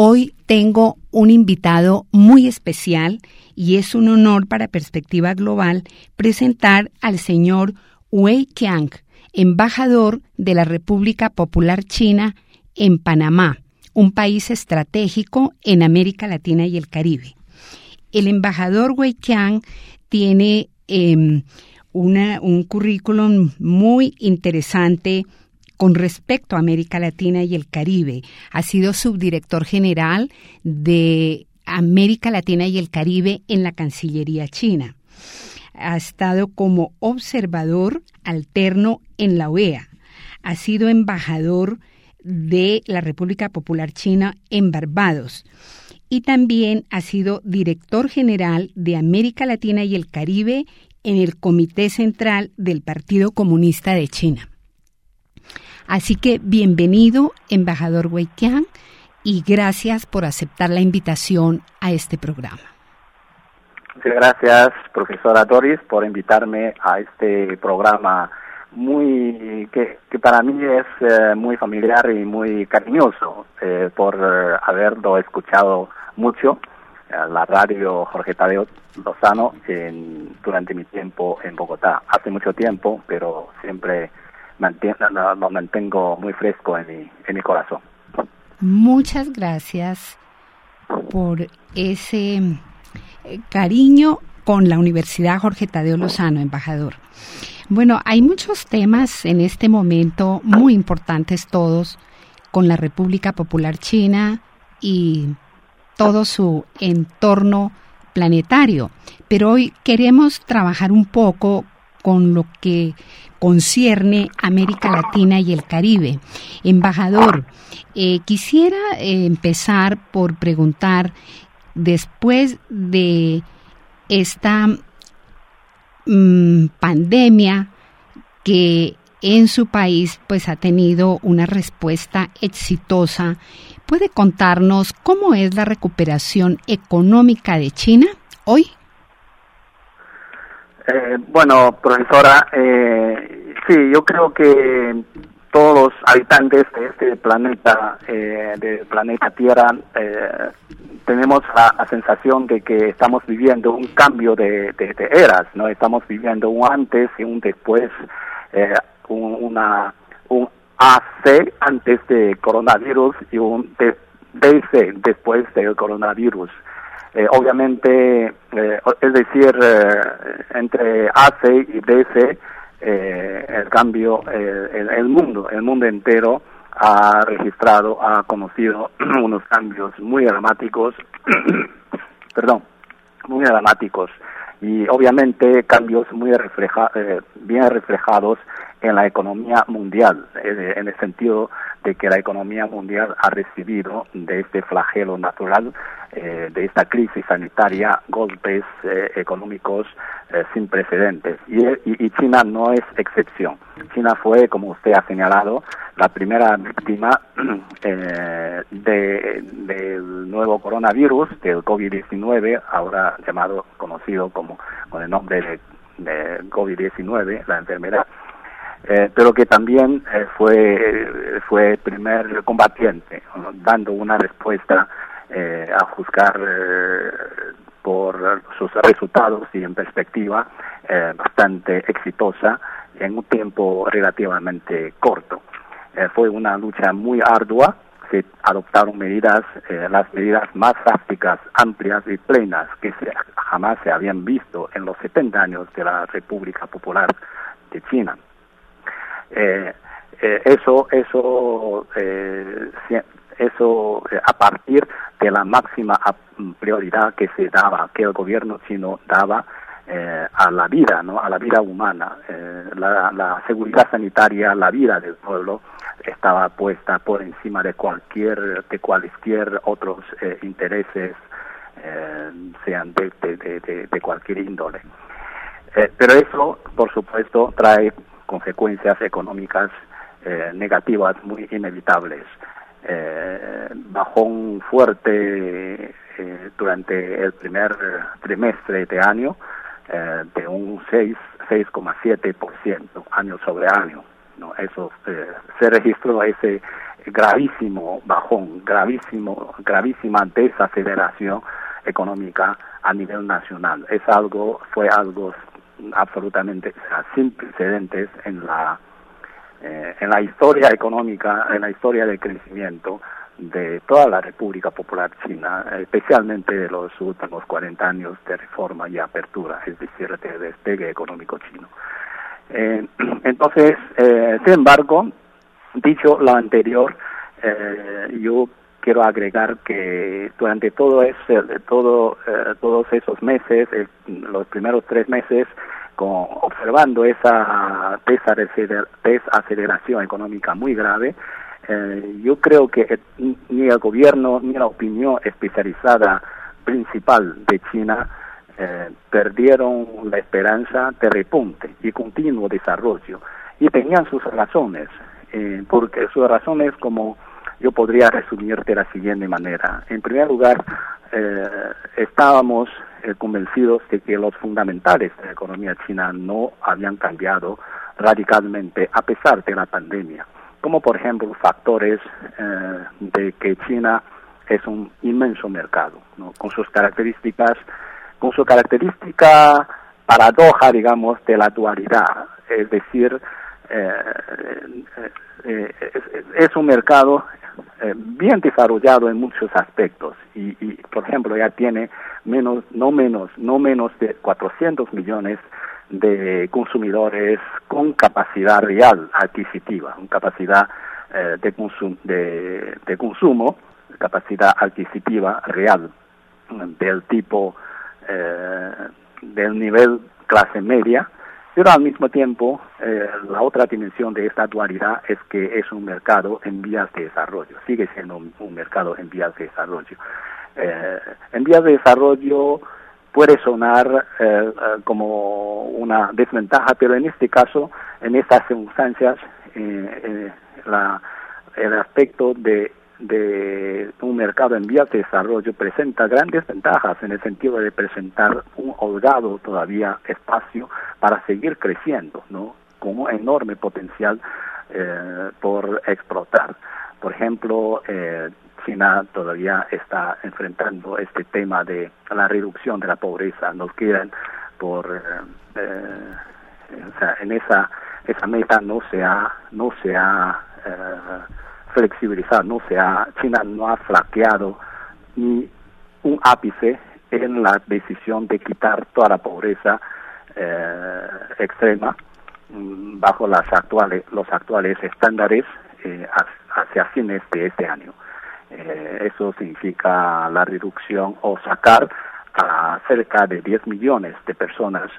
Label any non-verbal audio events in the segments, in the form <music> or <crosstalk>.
Hoy tengo un invitado muy especial y es un honor para Perspectiva Global presentar al señor Wei Qiang, embajador de la República Popular China en Panamá, un país estratégico en América Latina y el Caribe. El embajador Wei Qiang tiene em, un currículum muy interesante con respecto a América Latina y el Caribe. Ha sido subdirector general de América Latina y el Caribe en la Cancillería China. Ha estado como observador alterno en la OEA. Ha sido embajador de la República Popular China en Barbados y también ha sido director general de América Latina y el Caribe en el Comité Central del Partido Comunista de China. Así que bienvenido, embajador Wei Qiang, y gracias por aceptar la invitación a este programa. Muchas gracias, profesora Doris, por invitarme a este programa muy que, para mí es eh, muy familiar y muy cariñoso eh, por haberlo escuchado mucho la radio Jorge Tadeo Lozano en, durante mi tiempo en Bogotá. Hace mucho tiempo, pero siempre lo, mantengo muy fresco en mi, en mi corazón. Muchas gracias por ese eh, cariño con la Universidad Jorge Tadeo Lozano, embajador. Bueno, hay muchos temas en este momento muy importantes todos con la República Popular China y todo su entorno planetario. Pero hoy queremos trabajar un poco con lo que concierne América Latina y el Caribe. Embajador, eh, quisiera eh, empezar por preguntar, después de esta mm, pandemia que en su país pues ha tenido una respuesta exitosa, ¿puede contarnos cómo es la recuperación económica de China hoy? Eh, bueno, profesora, eh, sí, yo creo que todos los habitantes de este planeta, eh, del planeta Tierra, eh, tenemos la, sensación de que estamos viviendo un cambio de, eras, ¿no? Estamos viviendo un antes y un después, eh, un, una, un AC antes de coronavirus y un DC después del coronavirus. Eh, obviamente, eh, es decir, eh, entre AC y DC, el cambio, el, mundo, el mundo entero ha registrado, ha conocido <clears throat> unos cambios muy dramáticos, <clears throat> perdón, muy dramáticos. Y obviamente cambios muy refleja, bien reflejados en la economía mundial, en el sentido de que la economía mundial ha recibido de este flagelo natural, eh, de esta crisis sanitaria, golpes eh, económicos eh, sin precedentes. Y, y, China no es excepción. China fue, como usted ha señalado, la primera víctima <clears throat> de, del nuevo coronavirus, del COVID-19, ahora llamado, conocido como con el nombre de, de COVID-19, la enfermedad eh, pero que también eh, fue fue primer combatiente, dando una respuesta eh, a juzgar por sus resultados y en perspectiva bastante exitosa en un tiempo relativamente corto. fue una lucha muy ardua se adoptaron medidas, eh, las medidas más drásticas, amplias y plenas que jamás se habían visto en los 70 años de la República Popular de China. Eh, eh, eso, eso, eso a partir de la máxima prioridad que se daba, que el gobierno chino daba a la vida, ¿no? a la vida humana, la, la, seguridad sanitaria, la vida del pueblo, estaba puesta por encima de cualquier de cualquier otros eh, intereses eh, sean de, de, de, cualquier índole eh, pero eso por supuesto trae consecuencias económicas negativas muy inevitables bajón fuerte durante el primer trimestre de año de un 6 6,7% año sobre año ¿no? Eso eh, se registró ese gravísimo bajón, gravísimo, gravísima desaceleración económica a nivel nacional. Es algo, fue algo absolutamente sin precedentes en la eh, en la historia económica, en la historia de crecimiento de toda la República Popular China, especialmente de los últimos 40 años de reforma y apertura, es decir, de despegue económico chino. Eh, <clears throat> entonces, eh, sin embargo, dicho lo anterior, eh, yo quiero agregar que durante todo ese, todo, todos esos meses, los primeros tres meses, observando esa desaceleración económica muy grave, yo creo que ni el gobierno ni la opinión especializada principal de China eh, perdieron la esperanza de repunte y continuo desarrollo. Y tenían sus razones, eh, porque sus razones como yo podría resumir de la siguiente manera. En primer lugar, eh, estábamos convencidos de que los fundamentales de la economía china no habían cambiado radicalmente a pesar de la pandemia, como por ejemplo factores de que China es un inmenso mercado, con sus características con su característica paradoja, digamos, de la dualidad. Es decir, eh, eh, es, un mercado eh, bien desarrollado en muchos aspectos. Y, por ejemplo, ya tiene menos, no menos, no menos de 400 millones de consumidores con capacidad real adquisitiva, con capacidad de, de, de consumo, capacidad adquisitiva real del tipo eh, del nivel clase media, pero al mismo tiempo eh, la otra dimensión de esta dualidad es que es un mercado en vías de desarrollo, sigue siendo un, mercado en vías de desarrollo. Eh, en vías de desarrollo puede sonar como una desventaja, pero en este caso, en estas circunstancias, el aspecto de de un mercado en vías de desarrollo presenta grandes ventajas en el sentido de presentar un holgado todavía espacio para seguir creciendo, ¿no? Con un enorme potencial eh, por explotar. Por ejemplo, eh, China todavía está enfrentando este tema de la reducción de la pobreza. Nos quieren por, eh, o sea, en esa esa meta no se ha no se ha flexibilizar, no sea, China no ha flaqueado ni un ápice en la decisión de quitar toda la pobreza eh, extrema mm, bajo las actuales, los actuales estándares eh, hacia fines de este año. Eh, eso significa la reducción o sacar a cerca de 10 millones de personas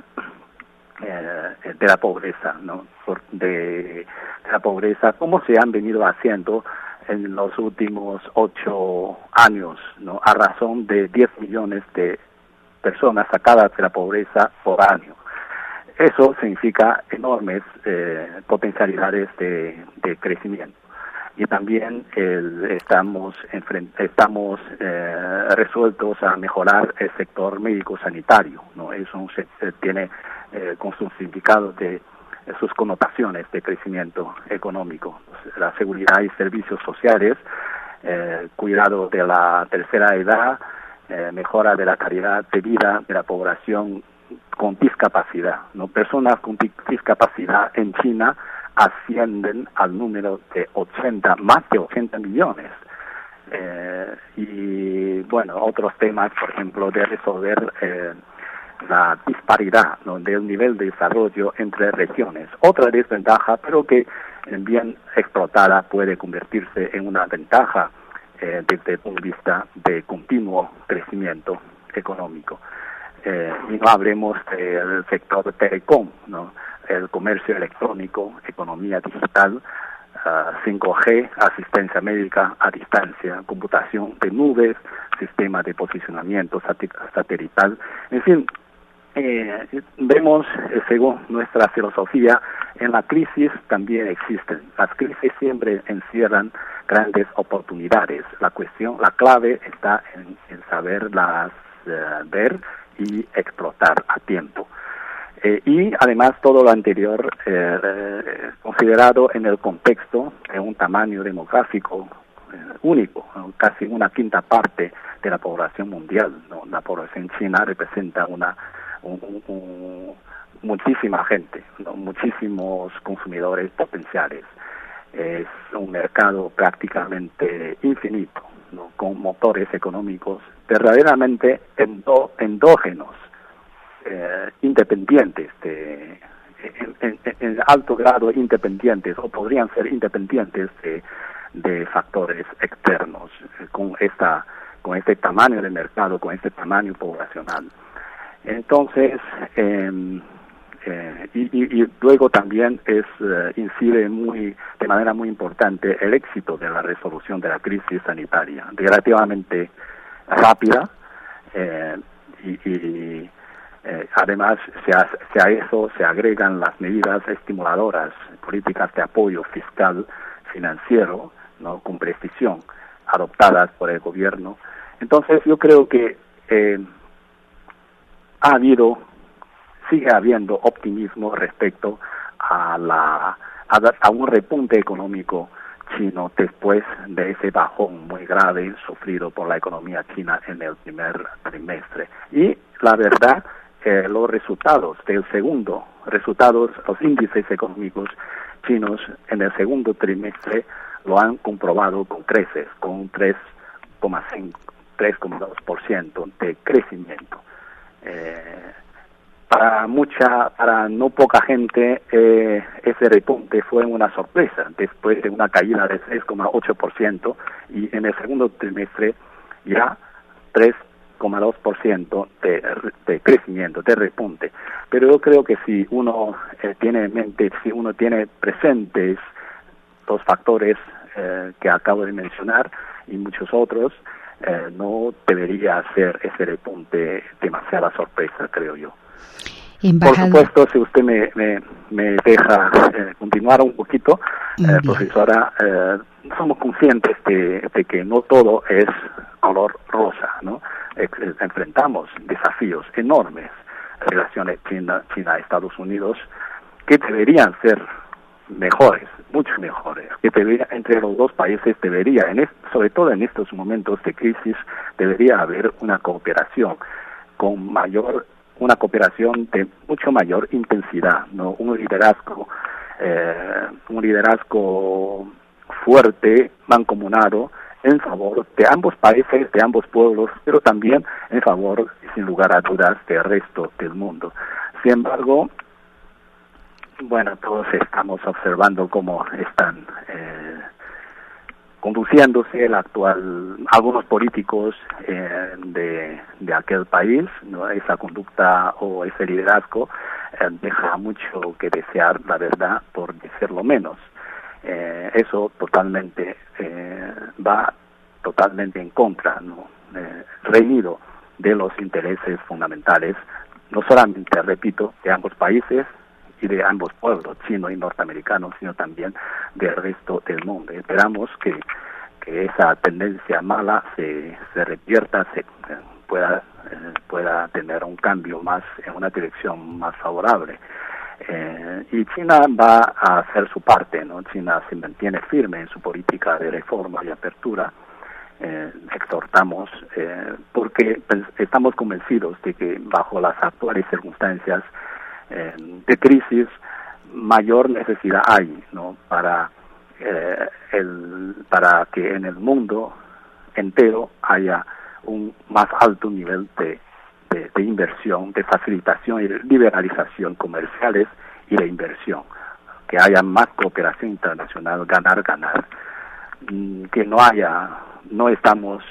de la pobreza, ¿no? de, la pobreza, como se han venido haciendo en los últimos ocho años, ¿no? A razón de 10 millones de personas sacadas de la pobreza por año. Eso significa enormes eh, potencialidades de, crecimiento. Y también estamos, estamos eh, resueltos a mejorar el sector médico-sanitario. ¿no? Eso tiene eh, con sus significados de sus connotaciones de crecimiento económico, la seguridad y servicios sociales, eh, cuidado de la tercera edad, eh, mejora de la calidad de vida de la población con discapacidad. ¿no? Personas con discapacidad en China ascienden al número de 80, más de 80 millones. y bueno, otros temas, por ejemplo, de resolver la disparidad del nivel de desarrollo entre regiones. Otra desventaja, pero que bien explotada puede convertirse en una ventaja eh, desde el punto de vista de continuo crecimiento económico. Eh, y no hablemos del sector telecom, ¿no? el comercio electrónico, economía digital, 5G, ah, asistencia médica a distancia, computación de nubes, sistema de posicionamiento satelital, en fin, eh, vemos, eh, según nuestra filosofía, en la crisis también existen. Las crisis siempre encierran grandes oportunidades. La cuestión, la clave está en, saberlas eh, ver y explotar a tiempo. Eh, y además todo lo anterior considerado en el contexto de un tamaño demográfico único, casi una quinta parte de la población mundial. La población china representa una muchísima gente, muchísimos consumidores potenciales. Es un mercado prácticamente infinito, con motores económicos verdaderamente endógenos, eh, independientes, de, en, alto grado independientes, o podrían ser independientes de, de factores externos, con, esta, con este tamaño de mercado, con este tamaño poblacional. Entonces, em, eh, y, luego también es eh, incide muy de manera muy importante el éxito de la resolución de la crisis sanitaria, relativamente rápida eh, y, además se a, a, eso se agregan las medidas estimuladoras, políticas de apoyo fiscal, financiero, no con precisión adoptadas por el gobierno. Entonces yo creo que ha habido, sigue habiendo optimismo respecto a, la, a, un repunte económico chino después de ese bajón muy grave sufrido por la economía china en el primer trimestre. Y la verdad, que los resultados del segundo, resultados, los índices económicos chinos en el segundo trimestre lo han comprobado con creces, con un 3,5, 3,2% de crecimiento. Eh, para mucha, para no poca gente, eh, ese repunte fue una sorpresa después de una caída de 6,8% y en el segundo trimestre ya 3,2% de, de crecimiento, de repunte. Pero yo creo que si uno eh, tiene en mente, si uno tiene presentes los factores eh, que acabo de mencionar y muchos otros, eh, no debería ser ese repunte demasiada sorpresa, creo yo. Por supuesto, si usted me, me, deja eh, continuar un poquito, eh, profesora, somos conscientes de, que no todo es color rosa, ¿no? enfrentamos desafíos enormes, relaciones China-Estados Unidos, que deberían ser mejores, mucho mejores, que debería, entre los dos países debería, en sobre todo en estos momentos de crisis, debería haber una cooperación con mayor, una cooperación de mucho mayor intensidad, no, un liderazgo, eh, un liderazgo fuerte, mancomunado, en favor de ambos países, de ambos pueblos, pero también en favor, sin lugar a dudas, del resto del mundo. Sin embargo, bueno, todos estamos observando cómo están eh, conduciéndose el actual algunos políticos eh, de, de aquel país no esa conducta o ese liderazgo eh, deja mucho que desear la verdad por decirlo menos. Eh, eso totalmente eh, va totalmente en contra no reñido de los intereses fundamentales no solamente repito de ambos países y de ambos pueblos, chino y norteamericano, sino también del resto del mundo. Esperamos que, que esa tendencia mala se, se revierta, se pueda, eh, pueda tener un cambio más en una dirección más favorable. Eh, y China va a hacer su parte, ¿no? China se mantiene firme en su política de reforma y apertura. Eh, exhortamos eh, porque estamos convencidos de que bajo las actuales circunstancias de crisis, mayor necesidad hay ¿no? para, eh, el, para que en el mundo entero haya un más alto nivel de, de, inversión, de facilitación y liberalización comerciales y de inversión, que haya más cooperación internacional, ganar, ganar, mm, que no haya, no estamos,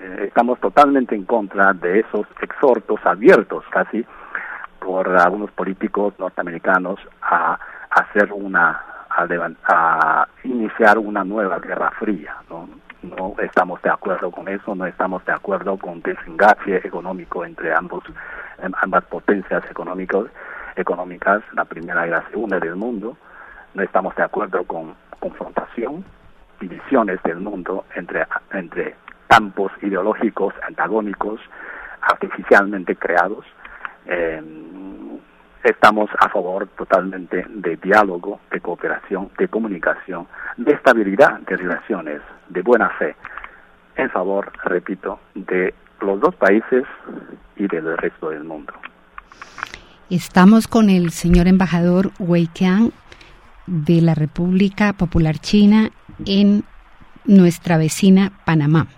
eh, estamos totalmente en contra de esos exhortos abiertos casi por algunos políticos norteamericanos a, hacer una, a, iniciar una nueva guerra fría, ¿no? no estamos de acuerdo con eso, no estamos de acuerdo con desengache económico entre ambos, em, ambas potencias económicos, económicas, la primera y la segunda del mundo, no estamos de acuerdo con confrontación, divisiones del mundo entre, entre campos ideológicos antagónicos artificialmente creados. Eh, estamos a favor totalmente de diálogo, de cooperación, de comunicación, de estabilidad de relaciones, de buena fe, en favor, repito, de los dos países y del resto del mundo. Estamos con el señor embajador Wei Qiang de la República Popular China en nuestra vecina Panamá.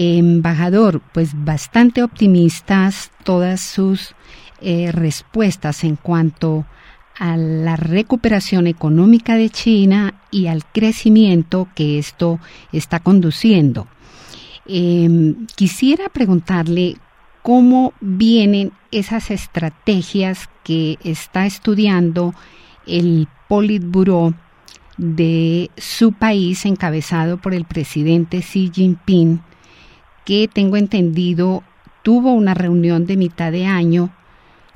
Embajador, pues bastante optimistas todas sus eh, respuestas en cuanto a la recuperación económica de China y al crecimiento que esto está conduciendo. Em, quisiera preguntarle cómo vienen esas estrategias que está estudiando el Politburo de su país encabezado por el presidente Xi Jinping, que tengo entendido tuvo una reunión de mitad de año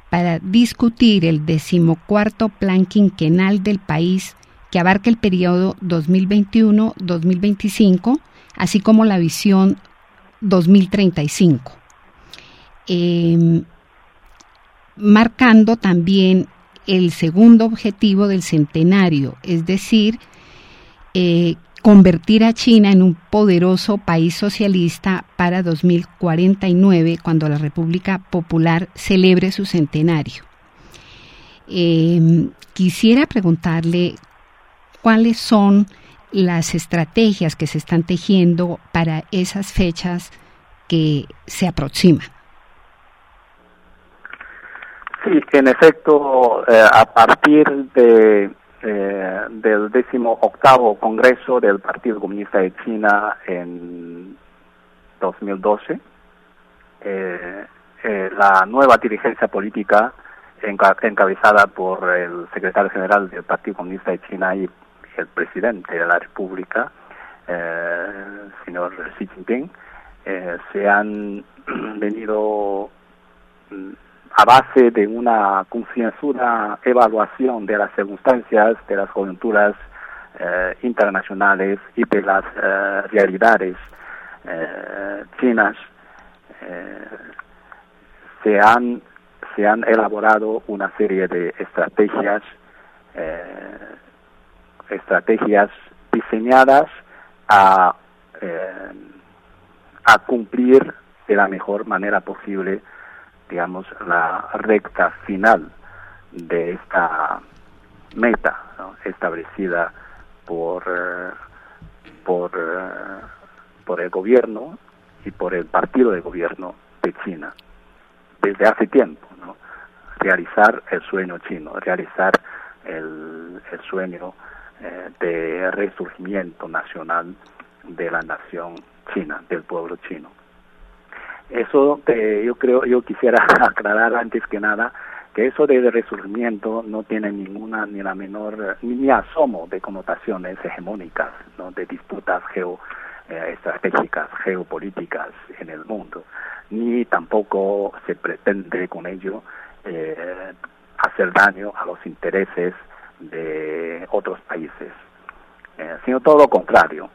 para discutir el decimocuarto plan quinquenal del país que abarca el periodo 2021-2025, así como la visión 2035, em, marcando también el segundo objetivo del centenario, es decir, eh, convertir a China en un poderoso país socialista para 2049, cuando la República Popular celebre su centenario. Em, quisiera preguntarle cuáles son las estrategias que se están tejiendo para esas fechas que se aproximan. Sí, en efecto, eh, a partir de eh, del décimo octavo Congreso del Partido Comunista de China en 2012. Eh, eh, la nueva dirigencia política encabezada por el secretario general del Partido Comunista de China y el presidente de la República, eh, señor Xi Jinping, eh, se han <clears throat> venido mm, a base de una concienzuda evaluación de las circunstancias, de las coyunturas eh, internacionales y de las eh, realidades eh, chinas, se han se han elaborado una serie de estrategias estrategias diseñadas a a cumplir de la mejor manera posible digamos, la recta final de esta meta establecida por, eh, por, eh, por el gobierno y por el partido de gobierno de China desde hace tiempo, realizar el sueño chino, realizar el, el sueño eh, de resurgimiento nacional de la nación china, del pueblo chino. Eso yo creo, yo quisiera <laughs> aclarar antes que nada que eso de resurgimiento no tiene ninguna ni la menor ni asomo de connotaciones hegemónicas, ¿no? de disputas geo eh, estratégicas, geopolíticas en el mundo, ni tampoco se pretende con ello eh, hacer daño a los intereses de otros países, eh, sino todo lo contrario,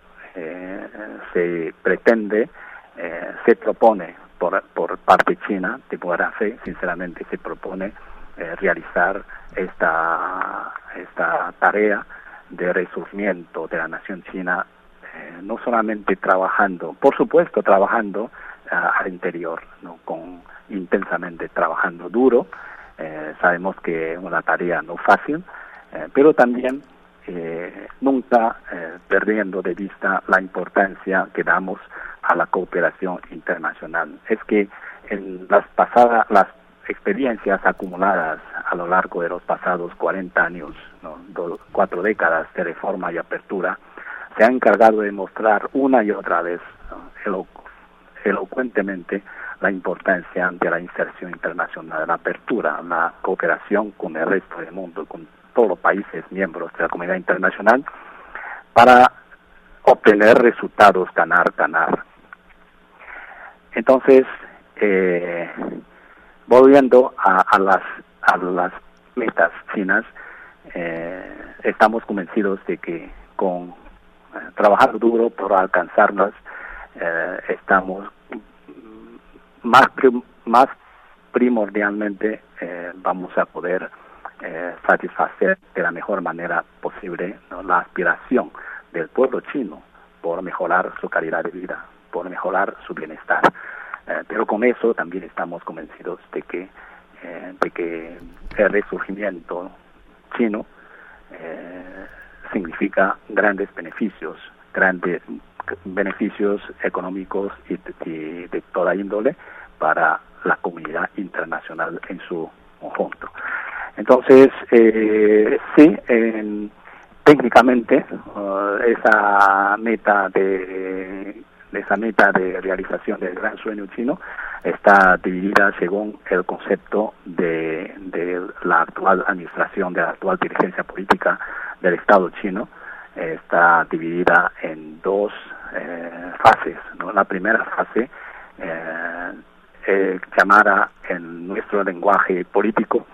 se pretende, se propone por, por parte china de buena sinceramente se propone eh, realizar esta, esta tarea de resurgimiento de la nación china, eh, no solamente trabajando, por supuesto trabajando eh, al interior, ¿no? con intensamente trabajando duro, sabemos que es una tarea no fácil, pero también nunca perdiendo de vista la importancia que damos a la cooperación internacional. Es que en las pasadas, las experiencias acumuladas a lo largo de los pasados 40 años, cuatro décadas de reforma y apertura, se ha encargado de mostrar una y otra vez elocuentemente la importancia de la inserción internacional, la apertura, la cooperación con el resto del mundo, con todos los países miembros de la comunidad internacional, para obtener resultados ganar, ganar. Entonces, eh, volviendo a, las, a las metas chinas, eh, estamos convencidos de que con eh, trabajar duro por alcanzarlas, estamos más, más primordialmente vamos a poder satisfacer de la mejor manera posible la aspiración del pueblo chino por mejorar su calidad de vida, por mejorar su bienestar. Eh, pero con eso también estamos convencidos de que, eh, de que el resurgimiento chino eh, significa grandes beneficios, grandes beneficios económicos y de, toda índole para la comunidad internacional en su conjunto. Entonces, sí, técnicamente, esa meta de esa meta de realización del gran sueño chino está dividida según el concepto de, la actual administración, de la actual dirigencia política del Estado chino. Está dividida en dos eh, fases. La primera fase, eh, llamada en nuestro lenguaje político,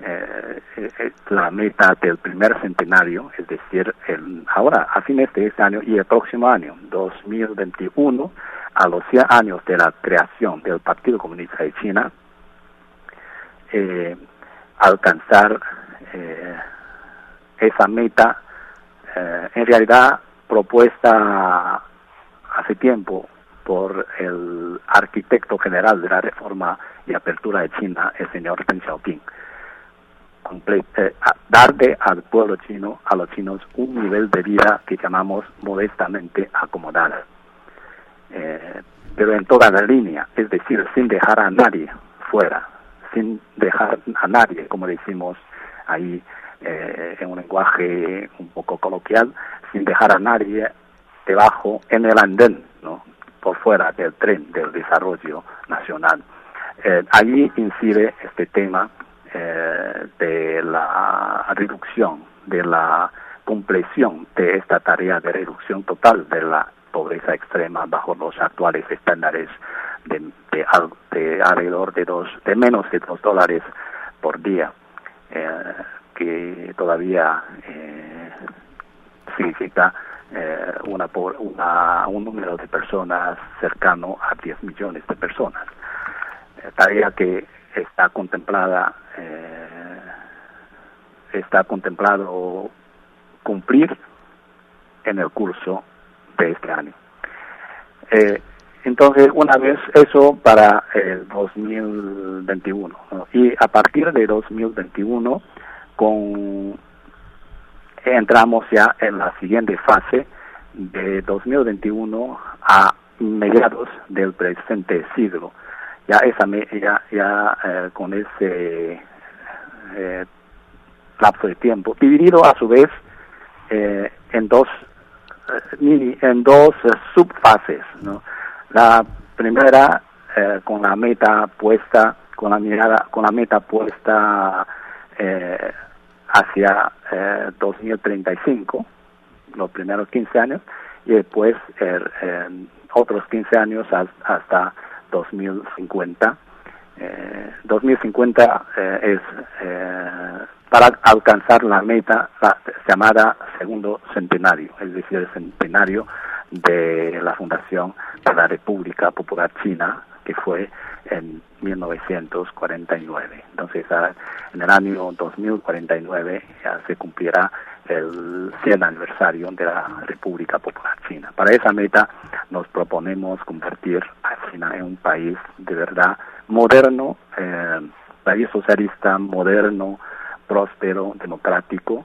eh, eh, la meta del primer centenario, es decir, el, ahora a fines de este año y el próximo año, 2021, a los 100 años de la creación del Partido Comunista de China, eh, alcanzar eh, esa meta, en realidad propuesta hace tiempo por el arquitecto general de la reforma y apertura de China, el señor Deng Xiaoping eh, darle al pueblo chino, a los chinos, un nivel de vida que llamamos modestamente acomodada. Eh, pero en toda la línea, es decir, sin dejar a nadie fuera, sin dejar a nadie, como decimos ahí eh, en un lenguaje un poco coloquial, sin dejar a nadie debajo en el andén, ¿no? por fuera del tren del desarrollo nacional. Eh, allí incide este tema eh, de la reducción, de la compleción de esta tarea de reducción total de la pobreza extrema bajo los actuales estándares de, de, alrededor de dos, de menos de dos dólares por día, eh, que todavía eh, significa eh, una, una, un número de personas cercano a 10 millones de personas. tarea que está contemplada eh, está contemplado cumplir en el curso de este año. Eh, entonces, una vez eso para el 2021. Y a partir de 2021, con, entramos ya en la siguiente fase de 2021 a mediados del presente siglo ya esa ya, ya eh, con ese eh, lapso de tiempo dividido a su vez eh, en dos mini en dos subfases ¿no? la primera con la meta puesta con la mirada con la meta puesta hacia 2035 los primeros 15 años y después otros 15 años hasta 2050. Eh, 2050 eh, es eh, para alcanzar la meta llamada segundo centenario, es decir, el centenario de la fundación de la República Popular China, que fue en 1949. Entonces, en el año 2049 ya se cumplirá el 100 aniversario de la República Popular China. Para esa meta nos proponemos convertir a China en un país de verdad moderno, eh, país socialista, moderno, próspero, democrático,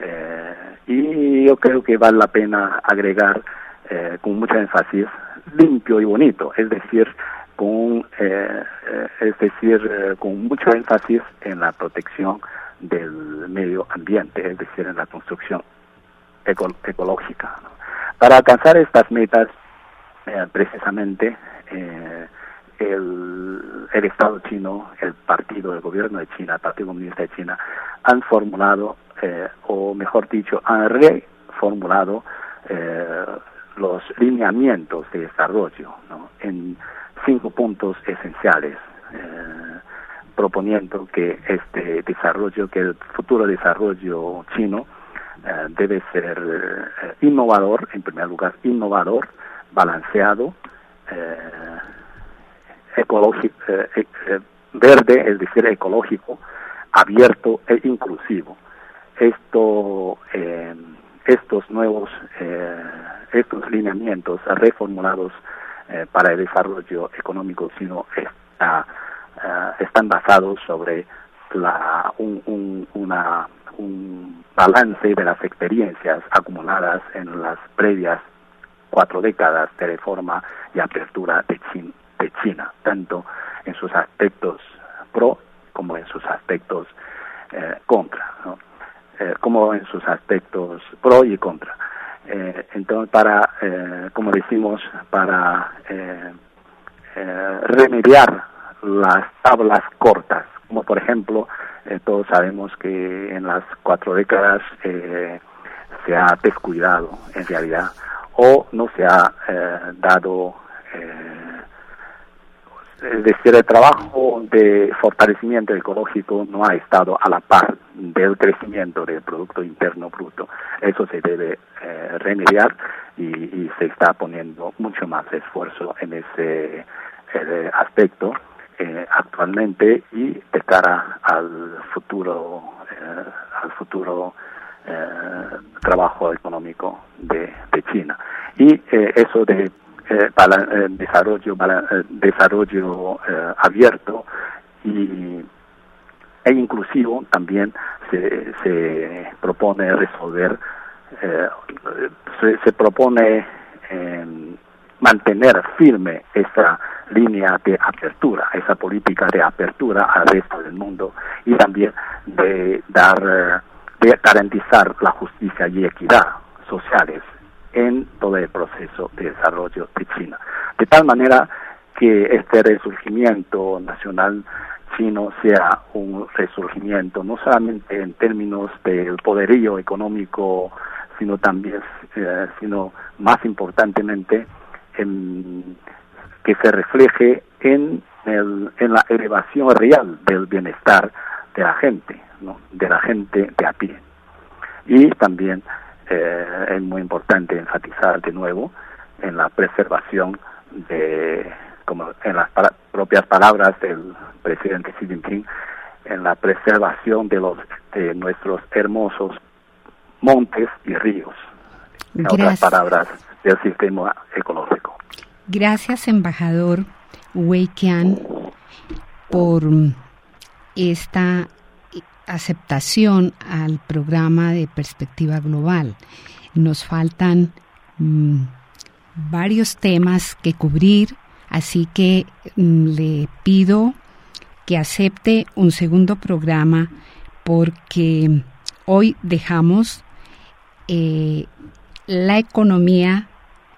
Eh, y yo creo que vale la pena agregar eh, con mucha énfasis limpio y bonito, es decir, con eh, es decir con mucho énfasis en la protección del medio ambiente, es decir, en la construcción ecológica. Para alcanzar estas metas, precisamente el, el Estado chino, el partido, el gobierno de China, el Partido Comunista de China, han formulado, eh, o mejor dicho, han reformulado eh, los lineamientos de desarrollo en cinco puntos esenciales, eh, proponiendo que este desarrollo, que el futuro desarrollo chino debe ser innovador, en primer lugar, innovador, balanceado, ecológico, verde, es decir, ecológico, abierto e inclusivo. Esto, eh, estos nuevos, eh, estos lineamientos reformulados eh, para el desarrollo económico sino está, están basados sobre la, un, balance de las experiencias acumuladas en las previas cuatro décadas de reforma y apertura de, de China, tanto en sus aspectos pro como en sus aspectos eh, contra, eh, como en sus aspectos pro y contra. Eh, entonces, para, como decimos, para remediar las tablas cortas, como por ejemplo, todos sabemos que en las cuatro décadas se ha descuidado en realidad o no se ha dado es decir, el trabajo de fortalecimiento ecológico no ha estado a la par del crecimiento del Producto Interno Bruto. Eso se debe eh, remediar y, se está poniendo mucho más esfuerzo en ese eh, aspecto eh, actualmente y de cara al futuro, al futuro trabajo económico de, China. Y eso de eh, eh, desarrollo, eh, desarrollo abierto y, e inclusivo también se, se propone resolver, se, se, propone mantener firme esa línea de apertura, esa política de apertura al resto del mundo y también de dar, de garantizar la justicia y equidad sociales en todo el proceso de desarrollo de China. De tal manera que este resurgimiento nacional chino sea un resurgimiento no solamente en términos del poderío económico, sino también, eh, sino más importantemente, en, que se refleje en, el, en la elevación real del bienestar de la gente, ¿no? de la gente de a pie. Y también eh, es muy importante enfatizar de nuevo en la preservación de, como en las propias palabras del presidente Xi Jinping, en la preservación de los de nuestros hermosos montes y ríos. En otras palabras, del sistema ecológico. Gracias, embajador Wei Qian, por esta aceptación al programa de perspectiva global. Nos faltan mm, varios temas que cubrir, así que mm, le pido que acepte un segundo programa porque hoy dejamos eh, la economía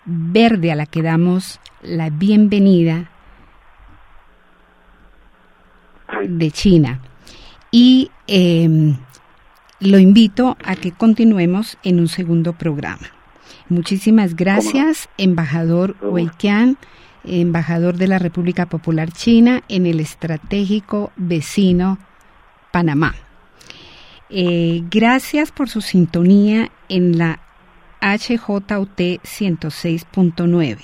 verde a la que damos la bienvenida de China. Y eh, lo invito a que continuemos en un segundo programa. Muchísimas gracias, embajador Wei embajador de la República Popular China en el estratégico vecino Panamá. Eh, gracias por su sintonía en la HJUT 106.9.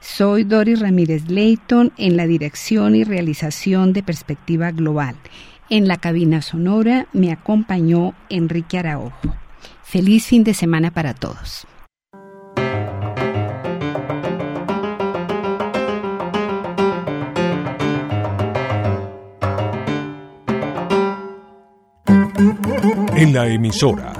Soy Doris Ramírez Leighton en la dirección y realización de Perspectiva Global. En la cabina sonora me acompañó Enrique Araujo. Feliz fin de semana para todos. En la emisora